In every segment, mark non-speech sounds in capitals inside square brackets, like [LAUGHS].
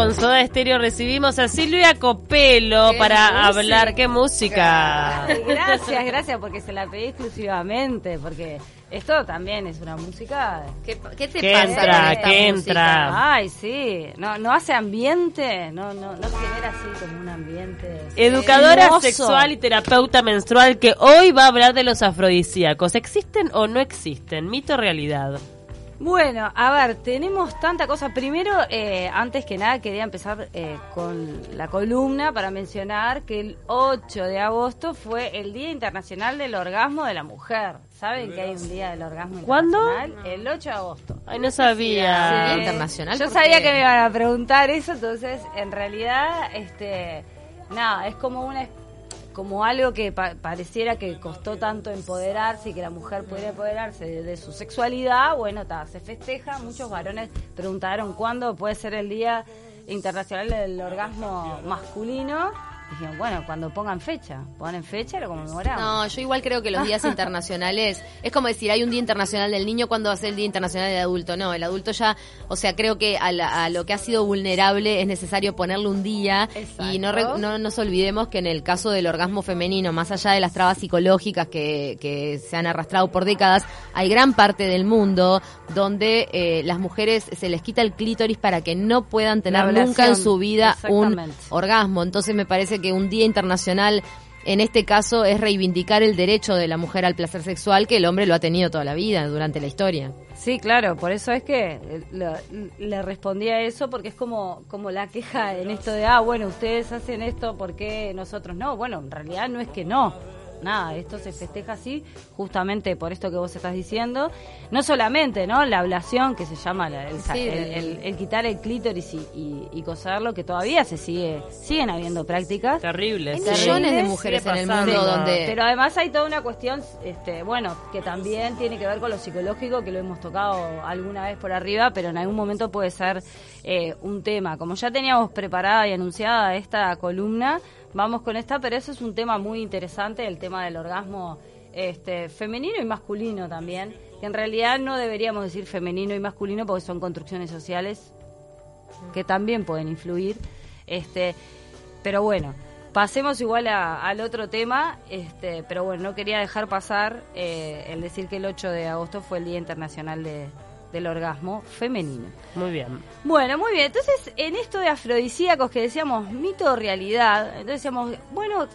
con Soda Estéreo recibimos a Silvia Copelo para hablar. ¡Qué música! Gracias, gracias, porque se la pedí exclusivamente, porque esto también es una música... ¿Qué, qué te ¿Qué pasa entra? con esta ¿Qué música? entra? Ay, sí, no, no hace ambiente, no, no, no genera así como un ambiente... Educadora hermoso. sexual y terapeuta menstrual que hoy va a hablar de los afrodisíacos. ¿Existen o no existen? ¿Mito o realidad? Bueno, a ver, tenemos tanta cosa. Primero, eh, antes que nada, quería empezar eh, con la columna para mencionar que el 8 de agosto fue el Día Internacional del Orgasmo de la Mujer. ¿Saben que hay un Día del Orgasmo ¿Cuándo? Internacional? El 8 de agosto. Ay, no sabía. Día internacional. Yo ¿por sabía qué? que me iban a preguntar eso, entonces, en realidad, este, nada, es como una como algo que pa- pareciera que costó tanto empoderarse y que la mujer pudiera empoderarse de, su sexualidad, bueno, ta, se festeja. Muchos varones preguntaron cuándo puede ser el Día Internacional del Orgasmo Masculino. Dijeron, bueno, cuando pongan fecha, ponen fecha y lo conmemoramos. No, yo igual creo que los días [LAUGHS] internacionales, es como decir, hay un día internacional del niño cuando va a ser el día internacional del adulto. No, el adulto ya, o sea, creo que a, la- a lo que ha sido vulnerable es necesario ponerle un día y no, re- Exacto. no nos olvidemos que en el caso del orgasmo femenino, más allá de las trabas psicológicas que, que se han arrastrado por décadas, hay gran parte del mundo donde eh, las mujeres se les quita el clítoris para que no puedan tener nunca en su vida un orgasmo. Entonces me parece que un día internacional en este caso es reivindicar el derecho de la mujer al placer sexual que el hombre lo ha tenido toda la vida durante la historia. Sí, claro, por eso es que eh, le respondí a eso porque es como, como la queja en esto de, ah, bueno, ustedes hacen esto, ¿por qué nosotros no? Bueno, en realidad no es que no. Nada, esto se festeja así, justamente por esto que vos estás diciendo. No solamente, ¿no? La ablación, que se llama la- el, sa- Sí, el- el- el- el quitar el clítoris y, y, y coserlo, que todavía se sigue, siguen habiendo prácticas. Terrible. Hay sí. millones de mujeres en el pasando. mundo donde... Pero además hay toda una cuestión, este, bueno, que también tiene que ver con lo psicológico, que lo hemos tocado alguna vez por arriba, pero en algún momento puede ser eh, un tema. Como ya teníamos preparada y anunciada esta columna, vamos con esta, pero eso es un tema muy interesante, el tema del orgasmo este, femenino y masculino también, que en realidad no deberíamos decir femenino y masculino porque son construcciones sociales que también pueden influir. Este, pero bueno, pasemos igual al otro tema, este, pero bueno, no quería dejar pasar eh, el decir que el 8 de agosto fue el Día Internacional de- del Orgasmo Femenino. Muy bien. Bueno, muy bien. Entonces, en esto de afrodisíacos que decíamos mito o realidad, entonces decíamos, bueno,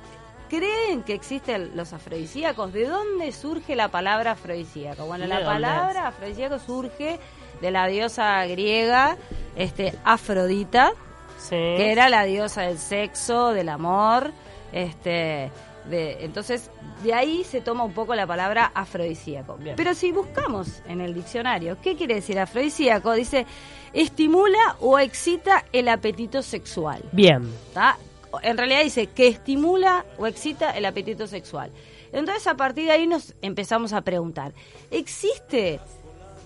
¿creen que existen los afrodisíacos? ¿De dónde surge la palabra afrodisíaco? Bueno, ¿De la palabra afrodisíaco surge de la diosa griega, este, Afrodita, Sí. que era la diosa del sexo, del amor, este, de, entonces de ahí se toma un poco la palabra afrodisíaco. Bien. Pero si buscamos en el diccionario, ¿qué quiere decir afrodisíaco? Dice estimula o excita el apetito sexual. Bien. ¿tá? En realidad dice que estimula o excita el apetito sexual. Entonces a partir de ahí nos empezamos a preguntar, ¿existe,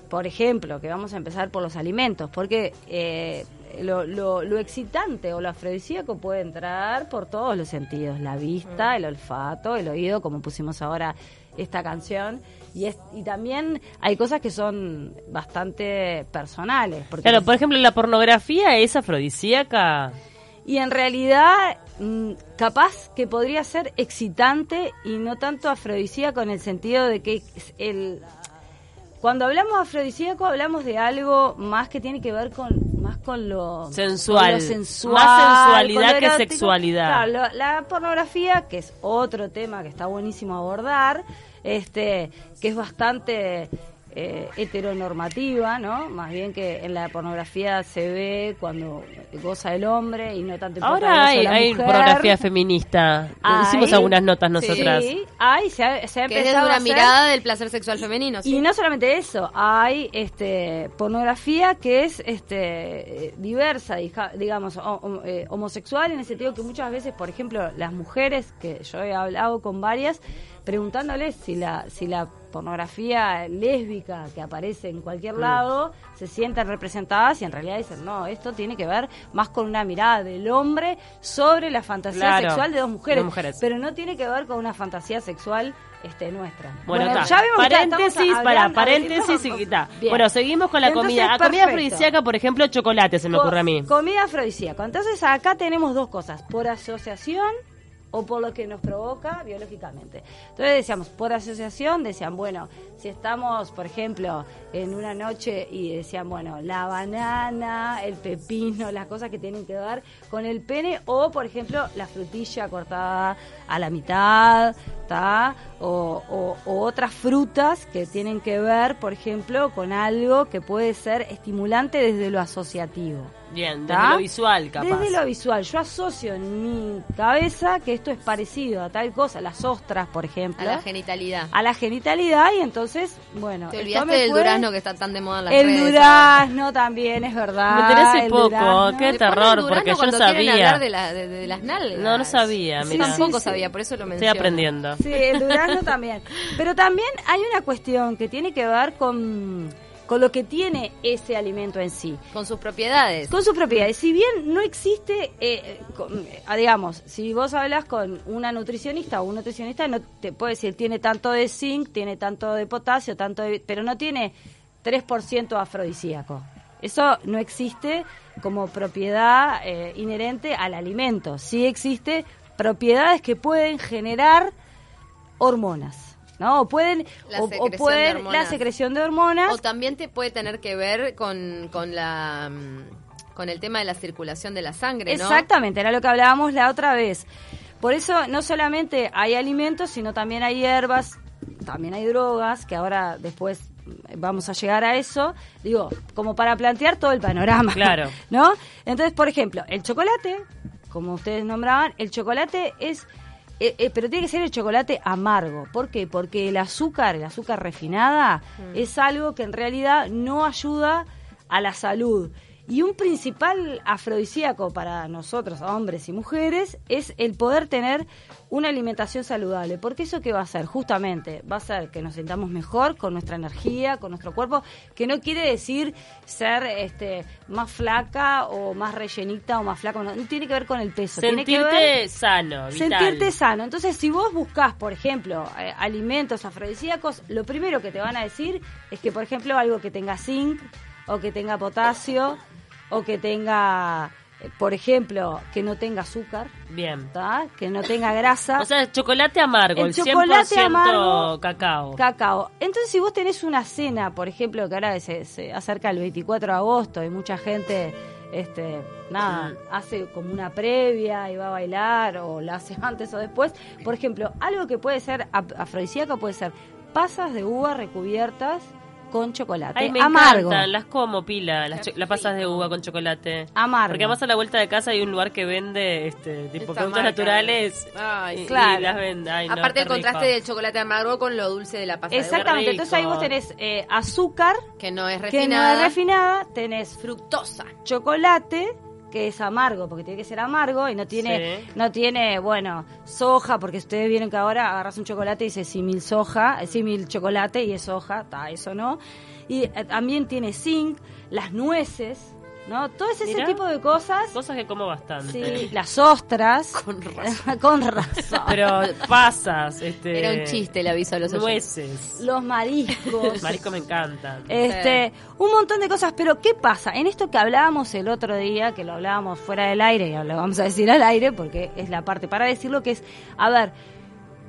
por ejemplo, que vamos a empezar por los alimentos, porque eh, lo, lo- lo excitante o lo afrodisíaco puede entrar por todos los sentidos, la vista, el olfato, el oído, como pusimos ahora esta canción. Y, es- y también hay cosas que son bastante personales. Porque Claro, por ejemplo, la pornografía es afrodisíaca. y en realidad, mm, capaz que podría ser excitante y no tanto afrodisíaco en el sentido de que el cuando hablamos afrodisíaco hablamos de algo más que tiene que ver con más con lo Sensual. con lo sensual, Más sensualidad que erótico. sexualidad. Claro, lo- la pornografía, que es otro tema que está buenísimo abordar, este, que es bastante eh, heteronormativa, ¿no? Más bien que en la pornografía se ve cuando goza el hombre y no tanto Ahora hay, la hay mujer. pornografía feminista. Hay. Hicimos algunas notas nosotras. Sí, hay, se ha, se ha Que es desde empezado a una hacer- mirada del placer sexual femenino. ¿sí? y no solamente eso, hay este pornografía que es este diversa, digamos, eh, homosexual en el sentido que muchas veces, por ejemplo, las mujeres, que yo he hablado con varias, preguntándoles si la, si la pornografía lésbica que aparece en cualquier Mm. lado se sienten representadas y en realidad dicen, no, esto tiene que ver más con una mirada del hombre sobre la fantasía Claro, sexual de dos mujeres, mujeres. pero no tiene que ver con una fantasía sexual este, nuestra. Bueno, ya vimos que paréntesis, estamos para, paréntesis y. Bien. Bueno, seguimos con la Entonces, comida. A comida afrodisíaca, por ejemplo, chocolate se me Co- ocurre a mí. Comida afrodisíaca. Entonces acá tenemos dos cosas, por asociación o por lo que nos provoca biológicamente. Entonces decíamos, por asociación, decían, bueno, si estamos, por ejemplo, en una noche y decían, bueno, la banana, el pepino, las cosas que tienen que ver con el pene o, por ejemplo, la frutilla cortada a la mitad, ¿tá? O, o- o otras frutas que tienen que ver, por ejemplo, con algo que puede ser estimulante desde lo asociativo. Bien, desde ¿tá? lo visual, capaz. Desde lo visual. Yo asocio en mi cabeza que esto es parecido a tal cosa, las ostras, por ejemplo, A la genitalidad. a la genitalidad y entonces, bueno, Te olvidaste del puede- durazno que está tan de moda en las El redes. durazno también es verdad. Me enteré hace el poco, durazno. qué terror, porque yo sabía. de, la- de- de las nalgas. No, no sabía, Yo mira. tampoco Sí, sí. sabía, por eso lo Estoy menciono. aprendiendo. Sí, el durazno también. Pero también hay una cuestión que tiene que ver con, con lo que tiene ese alimento en sí. Con sus propiedades. Con sus propiedades. Si bien no existe, eh, con- eh, digamos, si vos hablas con una nutricionista o un nutricionista, no te puede decir tiene tanto de zinc, tiene tanto de potasio, tanto de, pero no tiene 3% afrodisíaco. Eso no existe como propiedad eh, inherente al alimento. Sí existe propiedades que pueden generar hormonas, ¿no? O pueden, La o- o, secreción de pueden hormonas. la secreción de hormonas O también te puede tener que ver con, con la mm, con el tema de la circulación de la sangre, ¿no? Exactamente, era lo que hablábamos la otra vez. Por eso no solamente hay alimentos, sino también hay hierbas, también hay drogas, que ahora después vamos a llegar a eso, digo, como para plantear todo el panorama. Claro. [LAUGHS] ¿No? Entonces, por ejemplo, el chocolate, como ustedes nombraban, el chocolate es eh, eh, pero tiene que ser el chocolate amargo. ¿Por qué? Porque el azúcar, el azúcar refinada, es algo que en realidad no ayuda a la salud. Y un principal afrodisíaco para nosotros, hombres y mujeres, es el poder tener una alimentación saludable. Porque eso que va a hacer, justamente, va a hacer que nos sintamos mejor con nuestra energía, con nuestro cuerpo, que no quiere decir ser este más flaca o más rellenita o más flaca, no, no tiene que ver con el peso. tiene que ver- Sentirte sano, vital. Sentirte sano. Entonces, si vos buscás, por ejemplo, eh, alimentos afrodisíacos, lo primero que te van a decir es que, por ejemplo, algo que tenga zinc o que tenga potasio o que tenga, por ejemplo, que no tenga azúcar, Bien. ¿tá? que no tenga grasa. O sea, chocolate amargo, el, El chocolate 100% amargo, cacao. Cacao. Entonces, si vos tenés una cena, por ejemplo, que ahora se, se acerca el 24 de agosto y mucha gente, este, nada, hace como una previa y va a bailar o la hace [LAUGHS] antes o después. Por ejemplo, algo que puede ser afrodisíaco puede ser pasas de uva recubiertas con chocolate. Ay, me amargo. encantan, las como pila, las, cho- las pasas de uva con chocolate. Amargo. Porque además a la vuelta de casa hay un lugar que vende este tipo Esta productos marca. naturales Ay, y, claro. y las vende. Ay, no, Aparte el está contraste rico. del chocolate amargo con lo dulce de la pasta de Exactamente. Entonces ahí vos tenés eh, azúcar, que no es que no refinada, es refinada, tenés fructosa. chocolate que es amargo porque tiene que ser amargo y no tiene Sí. no tiene bueno soja porque ustedes vieron que ahora agarras un chocolate y dice simil soja eh, simil chocolate y es soja ta, eso no y eh, también tiene zinc las nueces no todo ese Mirá. tipo de cosas Cosas que como bastante. sí las ostras [LAUGHS] Con [LAUGHS] razón. con razón Pero pasas, este... Era un chiste el aviso a los. Nueces. los mariscos Marisco me encantan. Este, un montón de cosas, pero ¿qué pasa? En esto que hablábamos el otro día, que lo hablábamos fuera del aire, y lo vamos a decir al aire porque es la parte para decirlo, que es, a ver,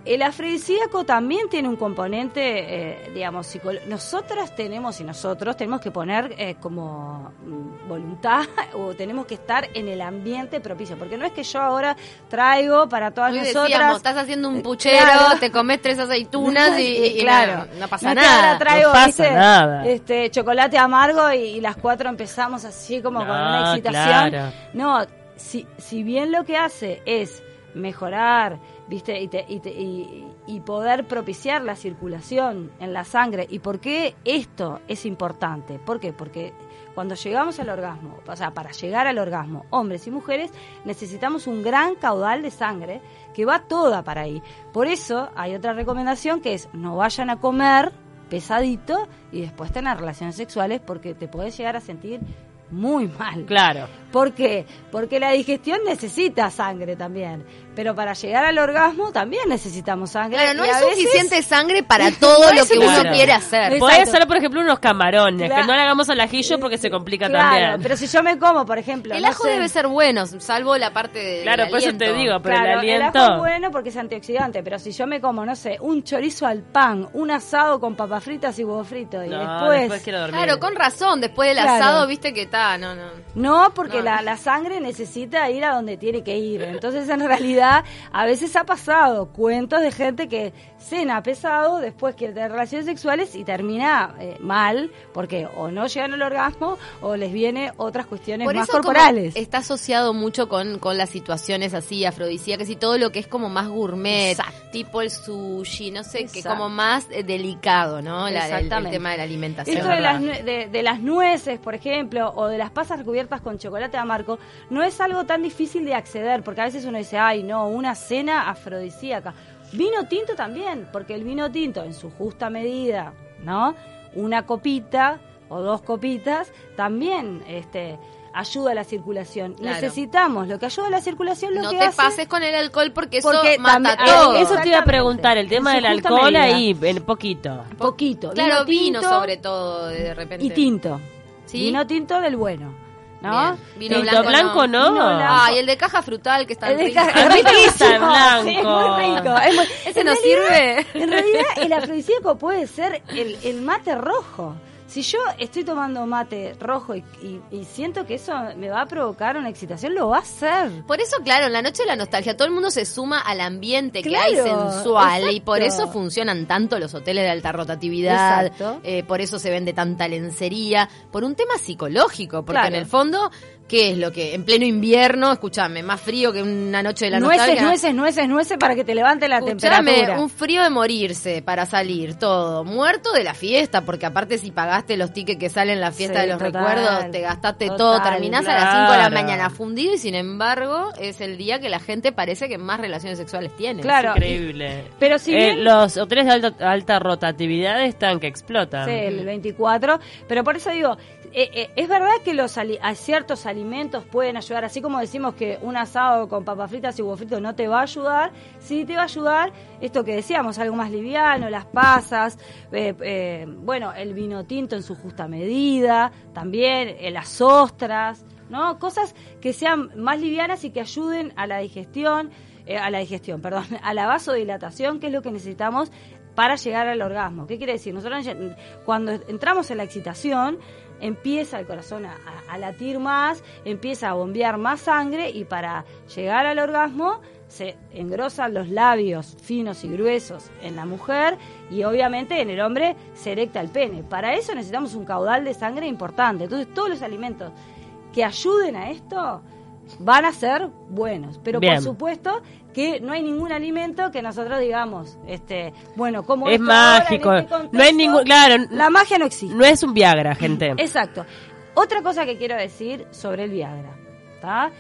el afrodisíaco también tiene un componente, eh, digamos, psicolo- nosotras tenemos y nosotros tenemos que poner eh, como mm, voluntad [LAUGHS] o tenemos que estar en el ambiente propicio, porque no es que yo ahora traigo para todas Hoy nosotras... decíamos, estás haciendo un Eh, puchero, claro. te comes tres aceitunas y, [LAUGHS] y- y claro, no, no pasa que ahora nada. traigo, No pasa ¿viste? nada. Este chocolate amargo y, y las cuatro empezamos así como con No, una excitación. claro. No, si, si bien lo que hace es mejorar, ¿viste? Y, te- y te- y- y poder propiciar la circulación en la sangre. ¿Y por qué esto es importante? ¿Por qué? Porque cuando llegamos al orgasmo, o sea, para llegar al orgasmo, hombres y mujeres, necesitamos un gran caudal de sangre que va toda para ahí. Por eso hay otra recomendación que es no vayan a comer pesadito y después tener relaciones sexuales porque te puedes llegar a sentir muy mal. Claro. ¿Por qué? Porque la digestión necesita sangre también. Pero para llegar al orgasmo también necesitamos sangre. Claro, no y hay veces- suficiente sangre para [LAUGHS] todo lo que uno quiere hacer. Puede ser, por ejemplo, unos camarones, Claro. que no le hagamos al ajillo porque se complica Claro, también. pero si yo me como, por ejemplo, El no ajo sé, debe ser bueno, salvo la parte de. Claro, por eso te digo, pero Claro, el aliento... ajo es bueno porque es antioxidante, pero si yo me como, no sé, un chorizo al pan, un asado con papas fritas y huevo frito, y No, después... después quiero dormir. Claro, con razón, después del Claro. asado, viste que está, no, no. No, porque No. La, la sangre necesita ir a donde tiene que ir. [LAUGHS] Entonces, en realidad, a veces ha pasado cuentos de gente que cena pesado, después quiere tener relaciones sexuales y termina eh, mal, porque o no llegan al orgasmo o les viene otras cuestiones Por más eso corporales. está asociado mucho con, con las situaciones así afrodisíacas y todo lo que es como más gourmet, Exacto. tipo el sushi, no sé, que Exacto. como más eh, delicado, ¿no? La- el- tema de la alimentación. Esto de las, de, de las nueces, por ejemplo, o de las pasas recubiertas con chocolate amargo, no es algo tan difícil de acceder, porque a veces uno dice, ay, no, una cena afrodisíaca. Vino tinto también, porque el vino tinto, en su justa medida, ¿no? Una copita o dos copitas, también este, ayuda a la circulación. Claro. Necesitamos lo que ayuda a la circulación, lo no que te hace- pases con el alcohol porque eso Porque mata también- todo. Eh, Eso te iba a preguntar, el tema del alcohol medida. ahí, en poquito. Poquito. Claro, vino tinto sobre todo, de repente. Y tinto. ¿Sí? Vino tinto del bueno. ¿No? Bien. Vino Tinto blanco, blanco, no. no. Vino blanco. Ah, y el de caja frutal que está El de rico. ca- A mí me gusta el riquísimo, blanco. sí, es muy rico, es muy- Ese en no realidad- sirve. En realidad, el afrodisíaco puede ser el, el mate rojo. Si yo estoy tomando mate rojo y, y- y siento que eso me va a provocar una excitación, lo va a hacer. Por eso, claro, en la noche de la nostalgia todo el mundo se suma al ambiente que hay sensual y por eso funcionan tanto los hoteles de alta rotatividad, Exacto. eh, por eso se vende tanta lencería, por un tema psicológico, porque Claro. en el fondo, ¿qué es lo que en pleno invierno, escúchame, más frío que una noche de la Nueces, nostalgia? nueces, nueces, nueces para que te levante la Escuchame, temperatura. un frío de morirse para salir, todo. Muerto de la fiesta, porque aparte si pagaste los tickets que salen en la fiesta Sí, de los total, recuerdos, te gastaste total, todo, terminás a las 5 de la mañana fundido y sin embargo es el día que la gente parece que más relaciones sexuales tiene. Claro. Increíble. Pero si Eh, bien- los hoteles de alta, alta rotatividad están que explotan. Sí, el 24. Pero por eso digo, eh, eh, es verdad que los ciertos alimentos pueden ayudar, así como decimos que un asado con papas fritas y huevo frito no te va a ayudar, sí te va a ayudar esto que decíamos, algo más liviano, las pasas, eh, bueno, el vino tinto en su justa medida, también las ostras, ¿no? Cosas que sean más livianas y que ayuden a la digestión, a la digestión, [LAUGHS] perdón, a la vasodilatación, que es lo que necesitamos para llegar al orgasmo. ¿Qué quiere decir? Nosotros cuando entramos en la excitación, empieza el corazón a, a- a latir más, empieza a bombear más sangre y para llegar al orgasmo se engrosan los labios finos y gruesos en la mujer y obviamente en el hombre se erecta el pene. Para eso necesitamos un caudal de sangre importante. Entonces todos los alimentos que ayuden a esto van a ser buenos. Pero Bien. por supuesto que no hay ningún alimento que nosotros digamos, este, bueno, como Es mágico. este contexto, No hay ningún- claro, la magia no existe. No es un Viagra, gente. [CLEARS THROAT] Exacto. Otra cosa que quiero decir sobre el Viagra, ¿tá?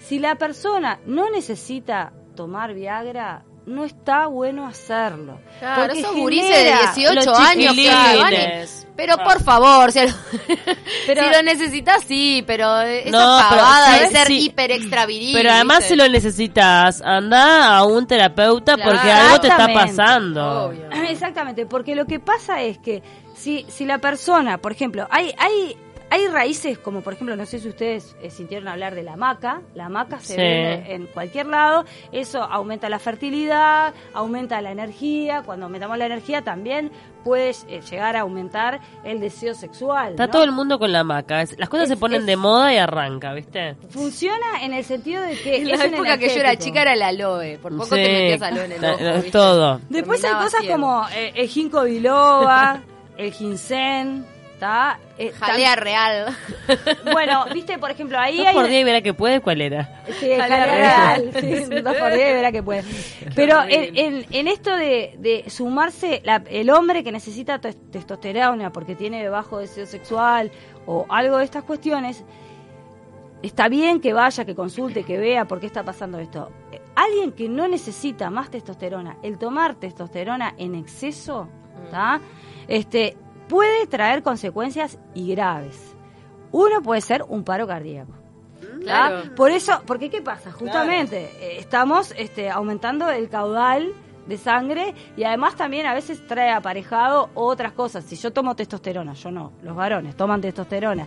Si la persona no necesita tomar Viagra, no está bueno hacerlo. Claro, porque esos gurises de genera- 18 Los años que van y- chiquilines. Pero Ah. por favor, si, lo, [LAUGHS] Pero- si lo necesitas, sí, pero esa No, pero pavada de sí, ser sí. hiper extra viril. Pero además ¿viste? si lo necesitas, anda a un terapeuta Claro. porque algo te está Exactamente. pasando. Obvio. [CLEARS THROAT] Exactamente, porque lo que pasa es que si, si la persona, por ejemplo, hay, hay, hay raíces como por ejemplo, no sé si ustedes eh, sintieron hablar de la maca, la maca se Sí. vende en cualquier lado, eso aumenta la fertilidad, aumenta la energía, cuando aumentamos la energía también puede eh, llegar a aumentar el deseo sexual. Está ¿no? todo el mundo con la maca. Es- Las cosas Es- se ponen es- de moda y arranca, ¿viste? Funciona en el sentido de que En la época que yo era chica era el aloe. Por poco Sí, te metías aloe en el [LAUGHS] ojo. ¿viste? todo. Después hay cosas como eh, el ginkgo biloba, el ginseng, ¿está? Eh, Jalea real. [LAUGHS] Bueno, viste, por ejemplo, ahí Dos hay... por día y verá que puede, ¿cuál era? Sí, Jalea jalea real. real, sí, dos por diez, verá que puede. Pero en, en, en esto de, de sumarse, la- el hombre que necesita tes- testosterona porque tiene bajo deseo sexual o algo de estas cuestiones, está bien que vaya, que consulte, que vea por qué está pasando esto. Alguien que no necesita más testosterona, el tomar testosterona en exceso, ¿tá? este, puede traer consecuencias y graves. Uno puede ser un paro cardíaco. Claro. Por eso, porque ¿qué pasa? Justamente, eh, estamos este, aumentando el caudal de sangre y además también a veces trae aparejado otras cosas. Si yo tomo testosterona, yo no, los varones toman testosterona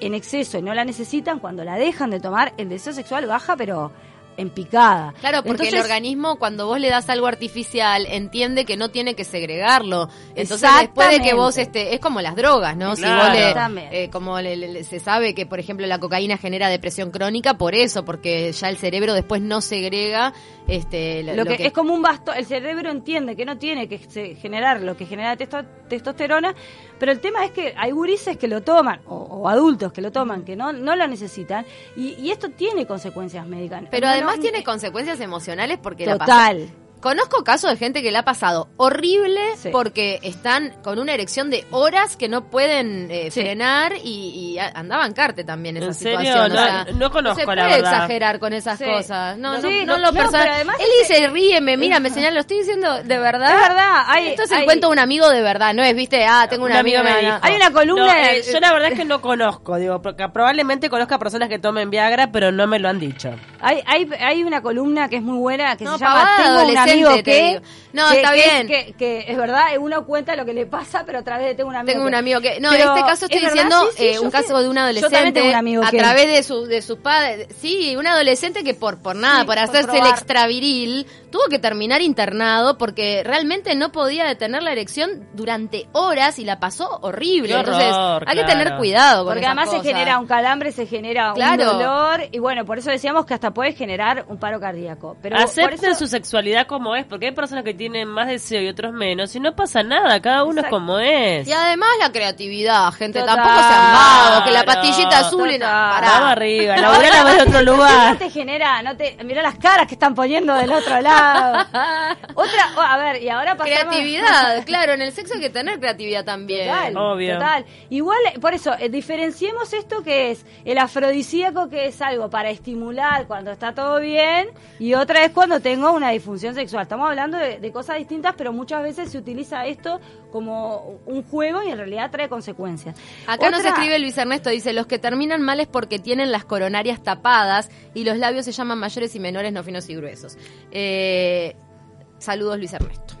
en exceso y no la necesitan, cuando la dejan de tomar, el deseo sexual baja, pero en picada. Claro, porque el organismo cuando vos le das algo artificial entiende que no tiene que segregarlo. Entonces después de que vos este es como las drogas, ¿no? Si Claro. vos le eh, como le- le- se sabe que por ejemplo la cocaína genera depresión crónica por eso, porque ya el cerebro después no segrega este lo, que, es como un bastón, el cerebro entiende que no tiene que generar lo que genera testo- testosterona, pero el tema es que hay gurises que lo toman, o, o adultos que lo toman, que no, no lo necesitan, y, y esto tiene consecuencias médicas. pero No, además no, tiene eh, consecuencias emocionales porque la Total. Conozco casos de gente que le ha pasado horrible Sí. porque están con una erección de horas que no pueden eh, Sí. frenar y, y a- andaban carte también esa ¿En serio? situación. o No- sea, no conozco, se la puede verdad. exagerar con esas Sí. cosas. No, no, no, no, lo no, personal. Él dice, ríeme, mira, me [LAUGHS] señala, lo estoy diciendo de verdad. Es verdad, hay- Esto es el hay- cuento de un amigo de verdad, no es, viste, ah, tengo un, Un amigo me no, dijo. no. Hay una columna No, eh, yo la verdad es que [LAUGHS] no conozco, digo, porque probablemente conozca personas que tomen Viagra, pero no me lo han dicho. Hay, hay, hay una columna que es muy buena que No, se llama Tengo un amigo que... No, que- está que bien. Es, que, que es verdad, uno cuenta lo que le pasa, pero a través de Tengo un amigo Tengo que- un amigo que no, en este caso estoy diciendo Sí, sí, eh, un caso de un adolescente un amigo a que- través de su de sus padres, sí, un adolescente que por por nada, Sí, por por hacerse el extraviril, tuvo que terminar internado porque realmente no podía detener la erección durante horas y la pasó horrible. Qué Entonces, horror, hay que claro. tener cuidado con Porque esas además cosas. se genera un calambre, se genera Claro. un dolor y bueno, por eso decíamos que hasta puede generar un paro cardíaco. Pero Acepten eso- su sexualidad como es, porque hay personas que tienen más deseo y otros menos, y no pasa nada, cada uno Exacto. es como es. Y además la creatividad, gente, Total. tampoco sean vagos, que la pastillita Total. azul y no, pará. Vamos arriba, [LAUGHS] laburar a ver otro No lugar. te genera, no te, mira las caras que están poniendo del otro lado. [LAUGHS] Otra, oh, a ver, y ahora pasamos Creatividad, [LAUGHS] claro, en el sexo hay que tener creatividad también. Total, Obvio. total. Igual, eh, por eso, eh, diferenciemos esto que es el afrodisíaco, que es algo para estimular cuando está todo bien, y otra es cuando tengo una disfunción sexual. Estamos hablando de, de cosas distintas, pero muchas veces se utiliza esto como un juego y en realidad trae consecuencias. Acá nos Otra- escribe Luis Ernesto, dice, los que terminan mal es porque tienen las coronarias tapadas y los labios se llaman mayores y menores, no finos y gruesos. Eh, saludos Luis Ernesto.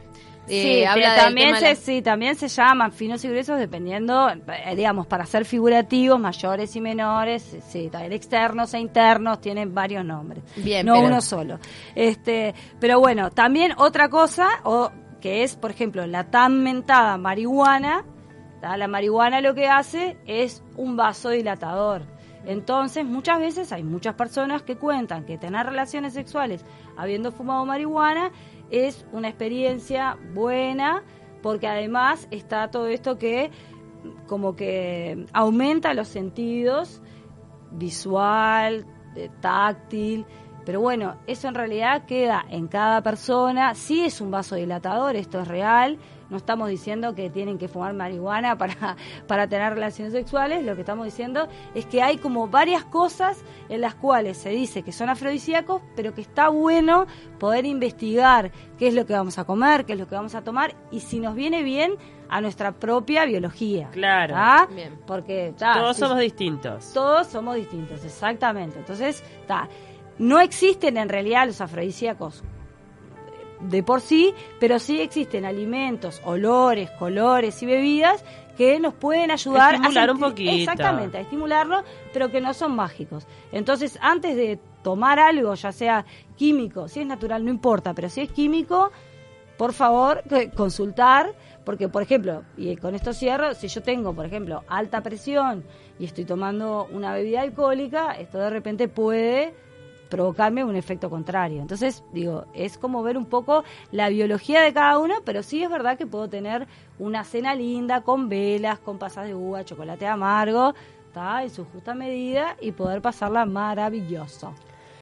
Eh, Sí, habla del también se, la- sí, también se llaman finos y gruesos dependiendo, eh, digamos, para ser figurativos, mayores y menores, sí, también externos e internos, tienen varios nombres. Bien, no pero- uno solo. Este, pero bueno, también otra cosa, o que es, por ejemplo, la tan mentada marihuana, ¿tá? la marihuana lo que hace es un vasodilatador. Entonces, muchas veces hay muchas personas que cuentan que tener relaciones sexuales habiendo fumado marihuana es una experiencia buena porque además está todo esto que como que aumenta los sentidos visual, eh, táctil, pero bueno, eso en realidad queda en cada persona. Sí es un vasodilatador, esto es real. No estamos diciendo que tienen que fumar marihuana [LAUGHS] para, para tener relaciones sexuales. Lo que estamos diciendo es que hay como varias cosas en las cuales se dice que son afrodisíacos, pero que está bueno poder investigar qué es lo que vamos a comer, qué es lo que vamos a tomar y si nos viene bien a nuestra propia biología. Claro. ¿tá? Bien. Porque ta, Todos si- somos distintos. todos somos distintos, exactamente. Entonces, ta, no existen en realidad los afrodisíacos de por sí, pero sí existen alimentos, olores, colores y bebidas que nos pueden ayudar Estimular a un sentir- poquito. Exactamente, a estimularlo, pero que no son mágicos. Entonces, antes de tomar algo, ya sea químico, si es natural no importa, pero si es químico, por favor, consultar, porque por ejemplo, y con esto cierro, si yo tengo, por ejemplo, alta presión y estoy tomando una bebida alcohólica, esto de repente puede provocarme un efecto contrario. Entonces, digo, es como ver un poco la biología de cada uno, pero sí es verdad que puedo tener una cena linda con velas, con pasas de uva, chocolate amargo, ¿tá? en su justa medida y poder pasarla maravilloso.